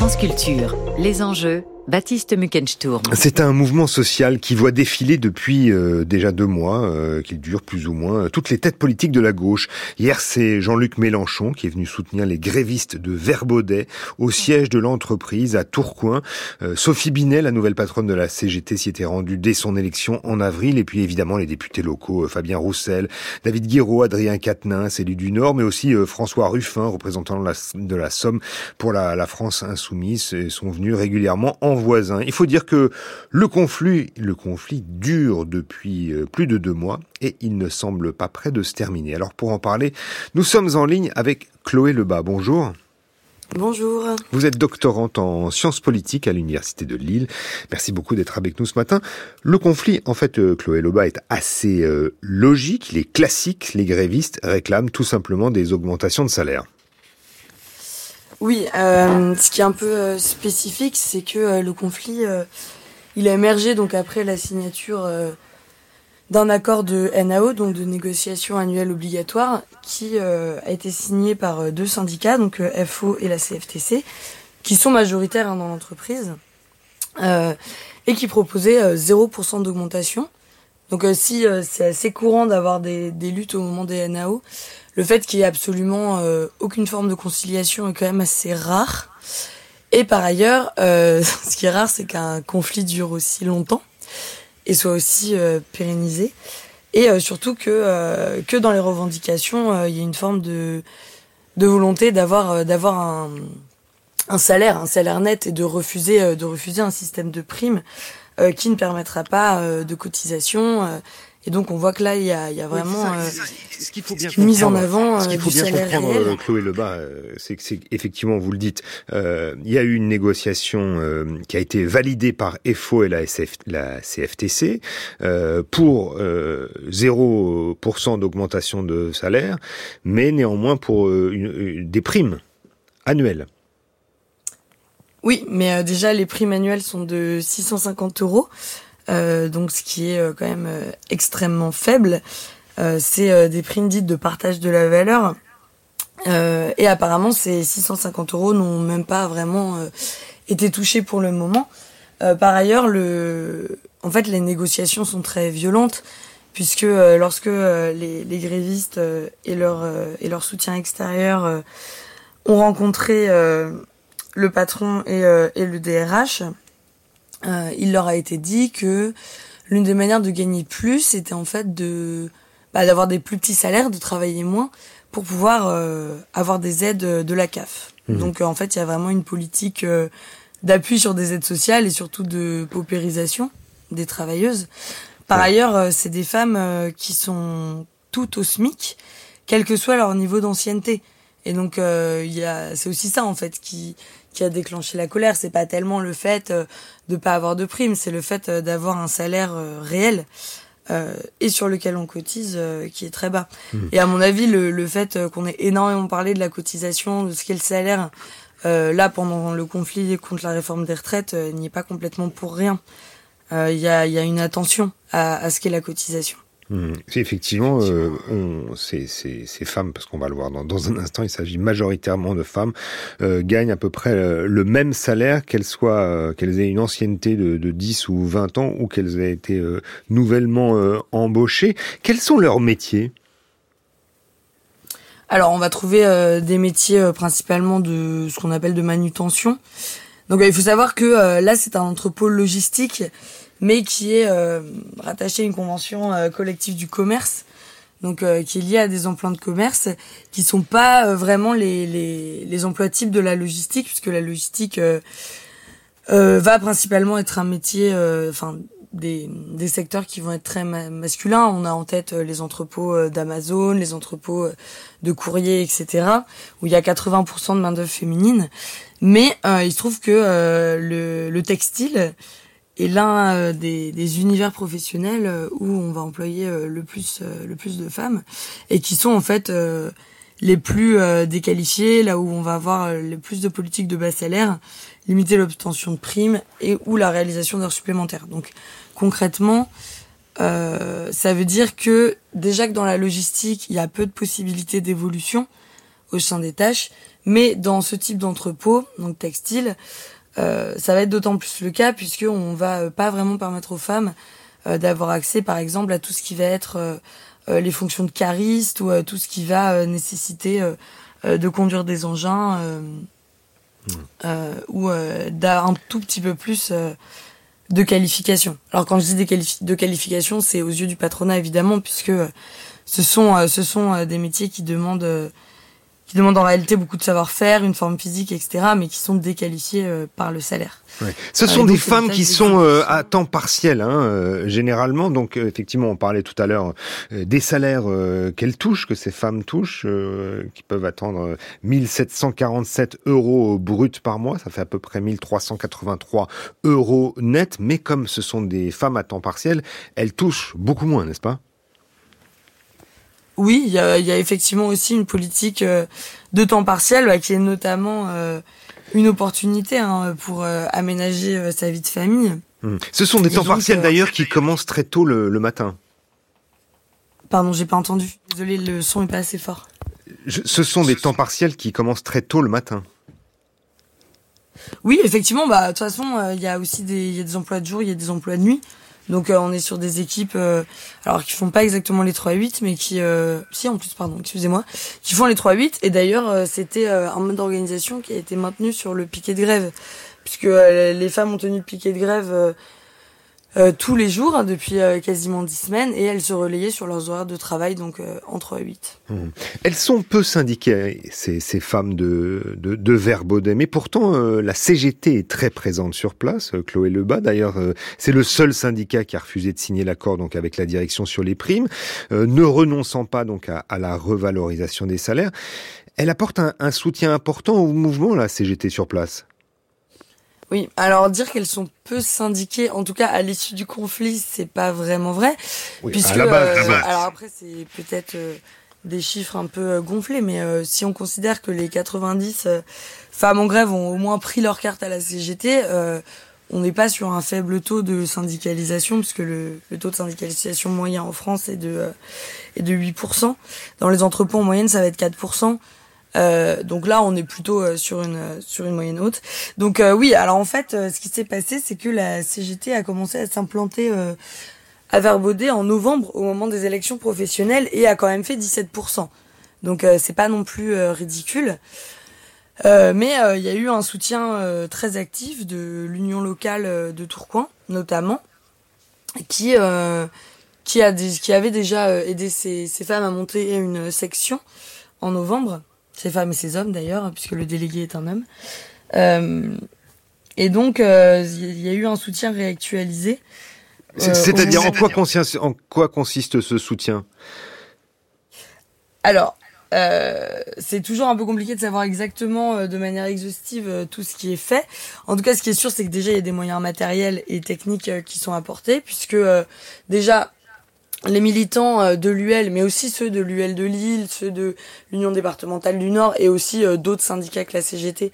France les enjeux Baptiste Muckensturm. C'est un mouvement social qui voit défiler depuis euh, déjà deux mois, euh, qu'il dure plus ou moins, toutes les têtes politiques de la gauche. Hier, c'est Jean-Luc Mélenchon qui est venu soutenir les grévistes de Verbaudet au siège de l'entreprise à Tourcoing. Euh, Sophie Binet, la nouvelle patronne de la CGT, s'y était rendue dès son élection en avril. Et puis évidemment les députés locaux, Fabien Roussel, David Guiraud, Adrien Quatennens, élu du Nord, mais aussi François Ruffin, représentant de la, de la Somme pour la, la France insoumise, sont venus régulièrement en voisins. Il faut dire que le conflit, le conflit dure depuis euh, plus de deux mois et il ne semble pas près de se terminer. Alors pour en parler, nous sommes en ligne avec Chloé Lebas. Bonjour. Bonjour. Vous êtes doctorante en sciences politiques à l'Université de Lille. Merci beaucoup d'être avec nous ce matin. Le conflit, en fait, euh, Chloé Lebas, est assez euh, logique, il est classique. Les grévistes réclament tout simplement des augmentations de salaire. Oui, euh, ce qui est un peu euh, spécifique, c'est que euh, le conflit, il a émergé donc après la signature d'un accord de NAO, donc de négociation annuelle obligatoire, qui a été signé par deux syndicats, donc FO et la CFTC, qui sont majoritaires hein, dans l'entreprise, et qui proposaient 0% d'augmentation. Donc si c'est assez courant d'avoir des, des luttes au moment des NAO, le fait qu'il y ait absolument euh, aucune forme de conciliation est quand même assez rare. Et par ailleurs, euh, ce qui est rare, c'est qu'un conflit dure aussi longtemps et soit aussi euh, pérennisé. Et surtout que, dans les revendications, il y a une forme de, volonté d'avoir un salaire, un salaire net et de refuser de refuser un système de primes qui ne permettra pas de cotisation et donc on voit que là il y a, il y a vraiment euh, ce qu'il faut bien une mise en avant ce qu'il euh, faut bien comprendre, réel. Chloé Lebas, euh, c'est que c'est effectivement vous le dites, euh, il y a eu une négociation euh, qui a été validée par FO et la, SF, la CFTC euh, pour 0% d'augmentation de salaire, mais néanmoins pour une, une, des primes annuelles. Oui, mais déjà les primes annuelles sont de 650 euros. Euh, donc ce qui est euh, quand même euh, extrêmement faible. c'est des primes dites de partage de la valeur. et apparemment, ces 650 euros n'ont même pas vraiment été touchés pour le moment. par ailleurs, le, en fait, les négociations sont très violentes puisque lorsque les, les, grévistes et leur et leur soutien extérieur ont rencontré le patron et, et le DRH, euh, il leur a été dit que l'une des manières de gagner plus, c'était en fait de bah, d'avoir des plus petits salaires, de travailler moins pour pouvoir euh, avoir des aides de la CAF. Mmh. Donc en fait, il y a vraiment une politique euh, d'appui sur des aides sociales et surtout de paupérisation des travailleuses. Par ouais. ailleurs, euh, c'est des femmes euh, qui sont toutes au SMIC, quel que soit leur niveau d'ancienneté. Et donc euh, il y a c'est aussi ça en fait qui qui a déclenché la colère. C'est pas tellement le fait euh, de pas avoir de prime, c'est le fait euh, d'avoir un salaire euh, réel et sur lequel on cotise qui est très bas. Mmh. Et à mon avis, le, le fait qu'on ait énormément parlé de la cotisation, de ce qu'est le salaire, là pendant le conflit contre la réforme des retraites, n'y est pas complètement pour rien. Il y a, y, a, une attention à, à ce qu'est la cotisation. Mmh. Effectivement, euh, ces, femmes, parce qu'on va le voir dans, un instant, il s'agit majoritairement de femmes, euh, gagnent à peu près euh, le même salaire, qu'elles soient, qu'elles aient une ancienneté de, de 10 ou 20 ans ou qu'elles aient été nouvellement embauchées. Quels sont leurs métiers? Alors, on va trouver des métiers principalement de ce qu'on appelle de manutention. Donc, il faut savoir que là, c'est un entrepôt logistique mais qui est euh, rattaché à une convention euh, collective du commerce, donc euh, qui est liée à des emplois de commerce, qui sont pas euh, vraiment les, les, les, emplois types de la logistique, puisque la logistique euh, va principalement être un métier, enfin des, des secteurs qui vont être très ma masculins. On a en tête les entrepôts d'Amazon, les entrepôts de courrier, etc., où il y a 80% de main d'œuvre féminine. Mais il se trouve que le, le textile est l'un euh, des, des, univers professionnels euh, où on va employer euh, le plus le plus de femmes et qui sont en fait les plus déqualifiés, là où on va avoir le plus de politiques de bas salaire, limiter l'obtention de primes et ou la réalisation d'heures supplémentaires. Donc concrètement, euh, ça veut dire que déjà que dans la logistique, il y a peu de possibilités d'évolution au sein des tâches, Mais dans ce type d'entrepôt, donc textile, euh, ça va être d'autant plus le cas puisque on va pas vraiment permettre aux femmes d'avoir accès, par exemple, à tout ce qui va être les fonctions de cariste ou tout ce qui va nécessiter de conduire des engins mmh. ou d'un tout petit peu plus de qualification. Alors quand je dis des de qualification, c'est aux yeux du patronat évidemment, puisque ce sont euh, ce sont euh, des métiers qui demandent euh, qui demandent en réalité beaucoup de savoir-faire, une forme physique, etc., mais qui sont déqualifiés par le salaire. Ce sont des femmes qui sont à temps partiel, hein, généralement. Donc, effectivement, on parlait tout à l'heure des salaires qu'elles touchent, que ces femmes touchent, qui peuvent attendre 1747 euros bruts par mois. Ça fait à peu près 1383 euros net. Mais comme ce sont des femmes à temps partiel, elles touchent beaucoup moins, n'est-ce pas? Oui, il y a, effectivement aussi une politique euh, de temps partiel bah, qui est notamment euh, une opportunité hein, pour euh, aménager sa vie de famille. Hmm. Ce sont des temps partiels d'ailleurs qui commencent très tôt le, matin. Pardon, j'ai pas entendu. Désolé, le son est pas assez fort. ce sont des temps partiels qui commencent très tôt le matin. Oui, effectivement, bah de toute façon, il y a aussi des, y a des emplois de jour, il y a des emplois de nuit. Donc euh, on est sur des équipes euh, alors qui font pas exactement les 3-8 mais qui euh, si en plus pardon, excusez-moi, qui font les 3-8 et d'ailleurs c'était un mode d'organisation qui a été maintenu sur le piquet de grève. Puisque les femmes ont tenu le piquet de grève euh, tous les jours hein, depuis euh, quasiment dix semaines et elles se relayaient sur leurs horaires de travail donc euh, entre 8. Mmh. Elles sont peu syndiquées ces, ces femmes de, de, de Verbaudet mais pourtant la CGT est très présente sur place. Chloé Lebas d'ailleurs c'est le seul syndicat qui a refusé de signer l'accord donc avec la direction sur les primes, ne renonçant pas donc à, à, la revalorisation des salaires. Elle apporte un, un soutien important au mouvement la CGT sur place. Oui, alors dire qu'elles sont peu syndiquées, en tout cas à l'issue du conflit, c'est pas vraiment vrai, puisque euh, alors après c'est peut-être euh, des chiffres un peu euh, gonflés, mais si on considère que les 90 femmes en grève ont au moins pris leur carte à la CGT, on n'est pas sur un faible taux de syndicalisation, puisque le, le taux de syndicalisation moyen en France est de est de 8%. Dans les entrepôts en moyenne, ça va être 4%. Euh, donc là, on est plutôt euh, sur une sur une moyenne haute. Donc euh, oui, alors en fait, ce qui s'est passé, c'est que la CGT a commencé à s'implanter à Verbaudet en novembre, au moment des élections professionnelles, et a quand même fait 17%. Donc c'est pas non plus ridicule. mais il y a eu un soutien très actif de l'union locale de Tourcoing, notamment, qui qui a qui avait déjà aidé ces, ces femmes à monter une section en novembre ces femmes et ces hommes d'ailleurs, puisque le délégué est un homme. Euh, et donc, euh, il y a eu un soutien réactualisé. Euh, c'est-à-dire, en, en quoi consiste ce soutien? Alors, c'est toujours un peu compliqué de savoir exactement de manière exhaustive tout ce qui est fait. En tout cas, ce qui est sûr, c'est que déjà, il y a des moyens matériels et techniques qui sont apportés, puisque déjà, les militants euh, de l'UL, mais aussi ceux de l'UL de Lille, ceux de l'Union départementale du Nord et aussi euh, d'autres syndicats que la CGT,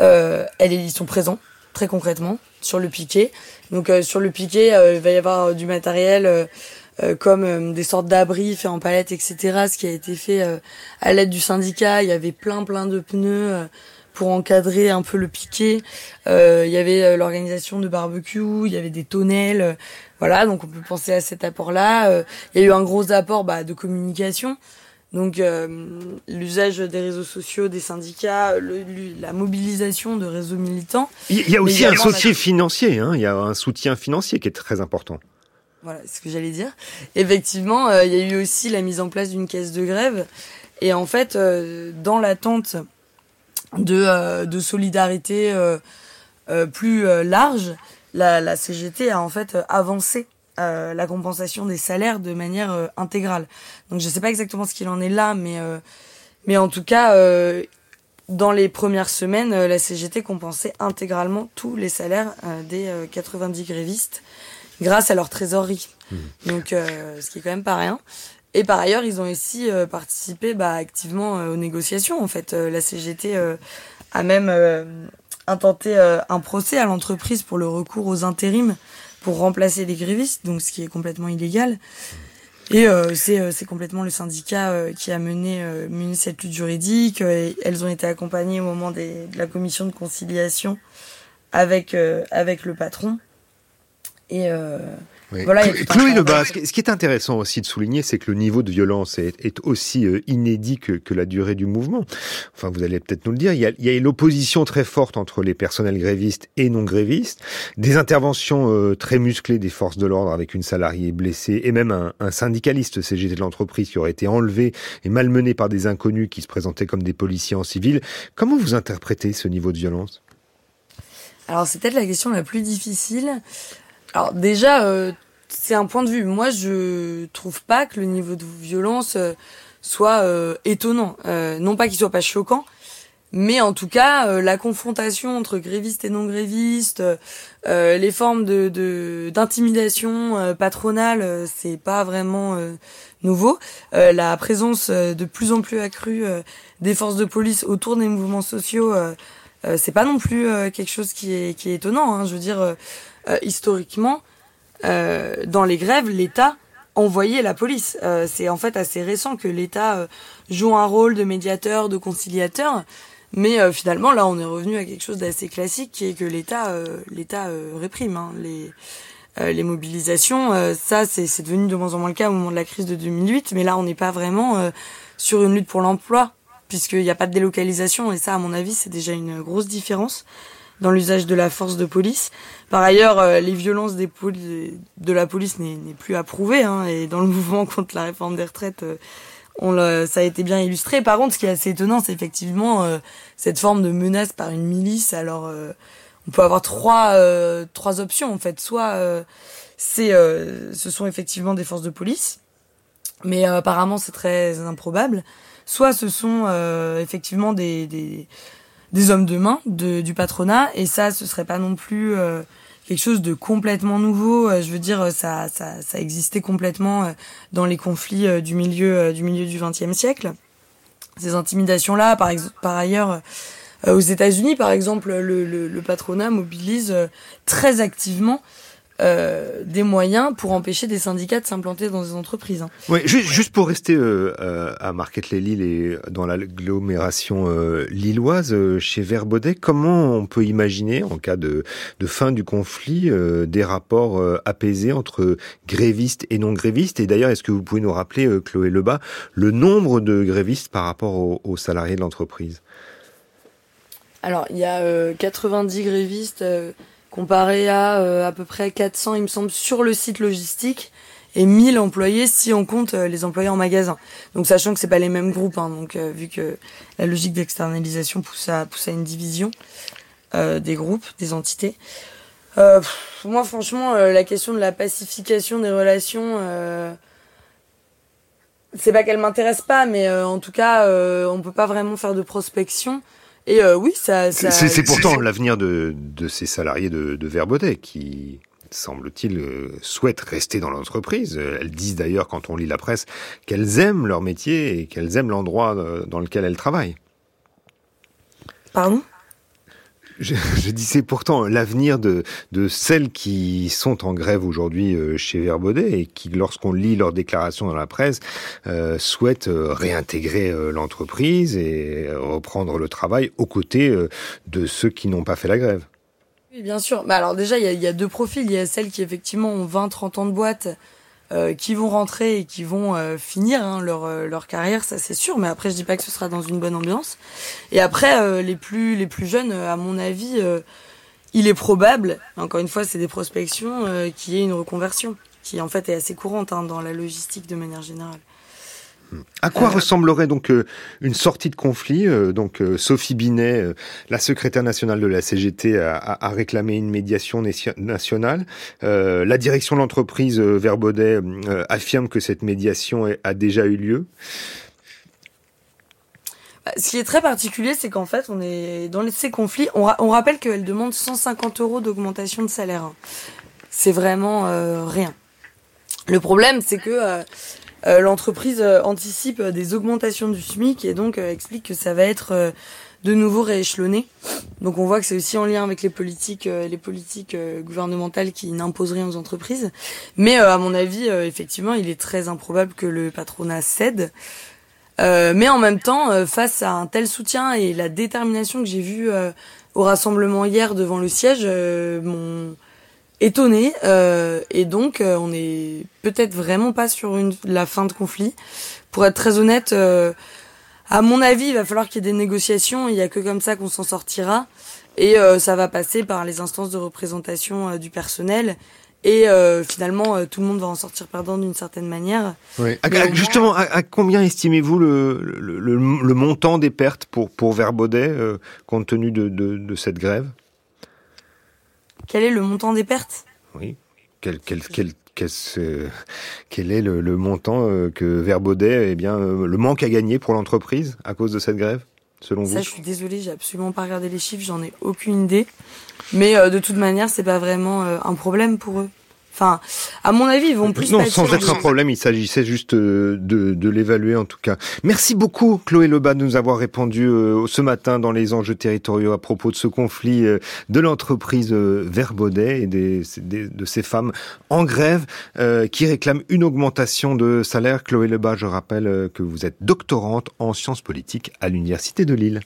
euh, elles, ils sont présents très concrètement sur le piquet. Donc euh, sur le piquet, il va y avoir du matériel comme des sortes d'abris faits en palette, etc. Ce qui a été fait à l'aide du syndicat. Il y avait plein plein de pneus pour encadrer un peu le piquet. il y avait l'organisation de barbecue, il y avait des tonnelles. Voilà, donc on peut penser à cet apport-là. Euh, il y a eu un gros apport bah, de communication. Donc euh, l'usage des réseaux sociaux, des syndicats, la mobilisation de réseaux militants. Il y a aussi un soutien financier, hein. il y a un soutien financier qui est très important. Voilà, c'est ce que j'allais dire. Effectivement, euh, il y a eu aussi la mise en place d'une caisse de grève. Et en fait, dans l'attente de, de solidarité plus large, la, CGT a en fait euh, avancé euh, la compensation des salaires de manière euh, intégrale. Donc je ne sais pas exactement ce qu'il en est là, mais mais en tout cas, dans les premières semaines, la CGT compensait intégralement tous les salaires des 90 grévistes grâce à leur trésorerie. Mmh. Donc ce qui est quand même pas rien. Et par ailleurs, ils ont aussi participé bah, activement aux négociations. En fait, la CGT a même intenté euh, un procès à l'entreprise pour le recours aux intérims pour remplacer les grévistes, donc ce qui est complètement illégal. Et euh, c'est complètement le syndicat qui a mené, cette lutte juridique. Elles ont été accompagnées au moment de la commission de conciliation avec avec le patron. Et voilà, Chloé Lebas, ce qui est intéressant aussi de souligner, c'est que le niveau de violence est, aussi euh, inédit que, la durée du mouvement. Enfin, vous allez peut-être nous le dire. Il y a, il l'opposition très forte entre les personnels grévistes et non grévistes, des interventions euh, très musclées des forces de l'ordre avec une salariée blessée et même un, un syndicaliste CGT de l'entreprise qui aurait été enlevé et malmené par des inconnus qui se présentaient comme des policiers en civil. Comment vous interprétez ce niveau de violence? Alors c'est peut-être la question la plus difficile. Alors déjà, euh, c'est un point de vue. Moi, je trouve pas que le niveau de violence euh, soit euh, étonnant. non pas qu'il soit pas choquant, mais en tout cas, la confrontation entre grévistes et non grévistes, les formes de d'intimidation patronale, c'est pas vraiment nouveau. la présence de plus en plus accrue des forces de police autour des mouvements sociaux, c'est pas non plus quelque chose qui est qui est étonnant. Hein. Je veux dire euh, historiquement, euh, dans les grèves, l'État envoyait la police. Euh, c'est en fait assez récent que l'État joue un rôle de médiateur, de conciliateur. Mais finalement, là, on est revenu à quelque chose d'assez classique, qui est que l'État, l'État réprime hein, les les mobilisations. ça, c'est devenu de moins en moins le cas au moment de la crise de 2008. Mais là, on n'est pas vraiment sur une lutte pour l'emploi, puisqu'il n'y a pas de délocalisation. Et ça, à mon avis, c'est déjà une grosse différence dans l'usage de la force de police. Par ailleurs, euh, les violences des de la police n'est plus approuvée, hein, et dans le mouvement contre la réforme des retraites, euh, on ça a été bien illustré. Par contre, ce qui est assez étonnant, c'est effectivement euh, cette forme de menace par une milice. Alors, on peut avoir trois trois options en fait. Soit c'est ce sont effectivement des forces de police, mais apparemment c'est très improbable. Soit ce sont effectivement des, des des hommes de main de, du patronat. Et ça ce serait pas non plus euh, quelque chose de complètement nouveau. Euh, je veux dire ça ça, ça existait complètement euh, dans les conflits du milieu du milieu du XXe siècle. Ces intimidations là par par ailleurs aux États-Unis par exemple le, le, le patronat mobilise très activement euh, des moyens pour empêcher des syndicats de s'implanter dans des entreprises. Hein. Oui, juste, juste pour rester euh, euh à Marquette-les-Lilles et dans l'agglomération euh, lilloise, chez Verbaudet, comment on peut imaginer, en cas de, de fin du conflit, des rapports apaisés entre grévistes et non grévistes Et d'ailleurs, est-ce que vous pouvez nous rappeler, Chloé Lebas, le nombre de grévistes par rapport aux, aux salariés de l'entreprise? Alors, il y a 90 grévistes comparé à euh, à peu près 400, il me semble, sur le site logistique et 1000 employés si on compte euh, les employés en magasin. Donc sachant que c'est pas les mêmes groupes, hein, donc euh, vu que la logique d'externalisation pousse à pousse à une division des groupes, des entités. moi franchement, la question de la pacification des relations, c'est pas qu'elle m'intéresse pas, mais en tout cas, on peut pas vraiment faire de prospection et euh, oui, ça. ça c'est pourtant l'avenir de, de ces salariés de, de Verbaudet qui semble-t-il, euh, souhaitent rester dans l'entreprise. Elles disent d'ailleurs, quand on lit la presse, qu'elles aiment leur métier et qu'elles aiment l'endroit euh, dans lequel elles travaillent. Pardon? Je, je disais pourtant l'avenir de, celles qui sont en grève aujourd'hui euh, chez Verbaudet et qui, lorsqu'on lit leurs déclarations dans la presse, euh, souhaitent euh, réintégrer l'entreprise et reprendre le travail aux côtés de ceux qui n'ont pas fait la grève. Oui, bien sûr. Bah alors déjà, il y a, deux profils. Il y a celles qui effectivement ont 20-30 ans de boîte euh, qui vont rentrer et qui vont euh, finir hein, leur euh, leur carrière, ça c'est sûr. Mais après, je dis pas que ce sera dans une bonne ambiance. Et après, les plus les plus jeunes, à mon avis, il est probable. Encore une fois, c'est des prospections qu'il y ait une reconversion, qui en fait est assez courante hein, dans la logistique de manière générale. À quoi euh, ressemblerait donc euh, une sortie de conflit euh, Donc Sophie Binet, la secrétaire nationale de la CGT, a, réclamé une médiation nationale. la direction de l'entreprise Verbaudet affirme que cette médiation a déjà eu lieu? Bah, ce qui est très particulier, c'est qu'en fait, on est dans ces conflits. On, rappelle qu'elle demande 150 euros d'augmentation de salaire. C'est vraiment rien. Le problème, c'est que euh, l'entreprise euh, anticipe des augmentations du SMIC et donc euh, explique que ça va être de nouveau rééchelonner. Donc on voit que c'est aussi en lien avec les politiques, euh, les politiques euh, gouvernementales qui n'imposent rien aux entreprises. Mais à mon avis, effectivement, il est très improbable que le patronat cède. mais en même temps, face à un tel soutien et la détermination que j'ai vue au rassemblement hier devant le siège, mon étonné et donc on est peut-être vraiment pas sur une, la fin de conflit. Pour être très honnête, à mon avis, il va falloir qu'il y ait des négociations. Il n'y a que comme ça qu'on s'en sortira. Et euh, ça va passer par les instances de représentation euh, du personnel. Et euh, finalement, tout le monde va en sortir perdant d'une certaine manière. Oui. justement, à, combien estimez-vous le, le, le, montant des pertes pour, pour Verbaudet, compte tenu de, de, de, cette grève? Quel est le montant des pertes? Oui. Quel, quel, quel, quel est le, montant euh, que Verbaudet, eh bien, euh, le manque à gagner pour l'entreprise à cause de cette grève, selon vous? Ça, je suis désolée, j'ai absolument pas regardé les chiffres, j'en ai aucune idée. Mais euh, de toute manière, c'est pas vraiment un problème pour eux. Enfin, à mon avis, ils vont plus. Non, sans être un problème, il s'agissait juste euh, de, de l'évaluer en tout cas. Merci beaucoup, Chloé Lebas, de nous avoir répondu euh, ce matin dans les enjeux territoriaux à propos de ce conflit euh, de l'entreprise Verbaudet et des, de ces femmes en grève qui réclament une augmentation de salaire. Chloé Lebas, je rappelle que vous êtes doctorante en sciences politiques à l'Université de Lille.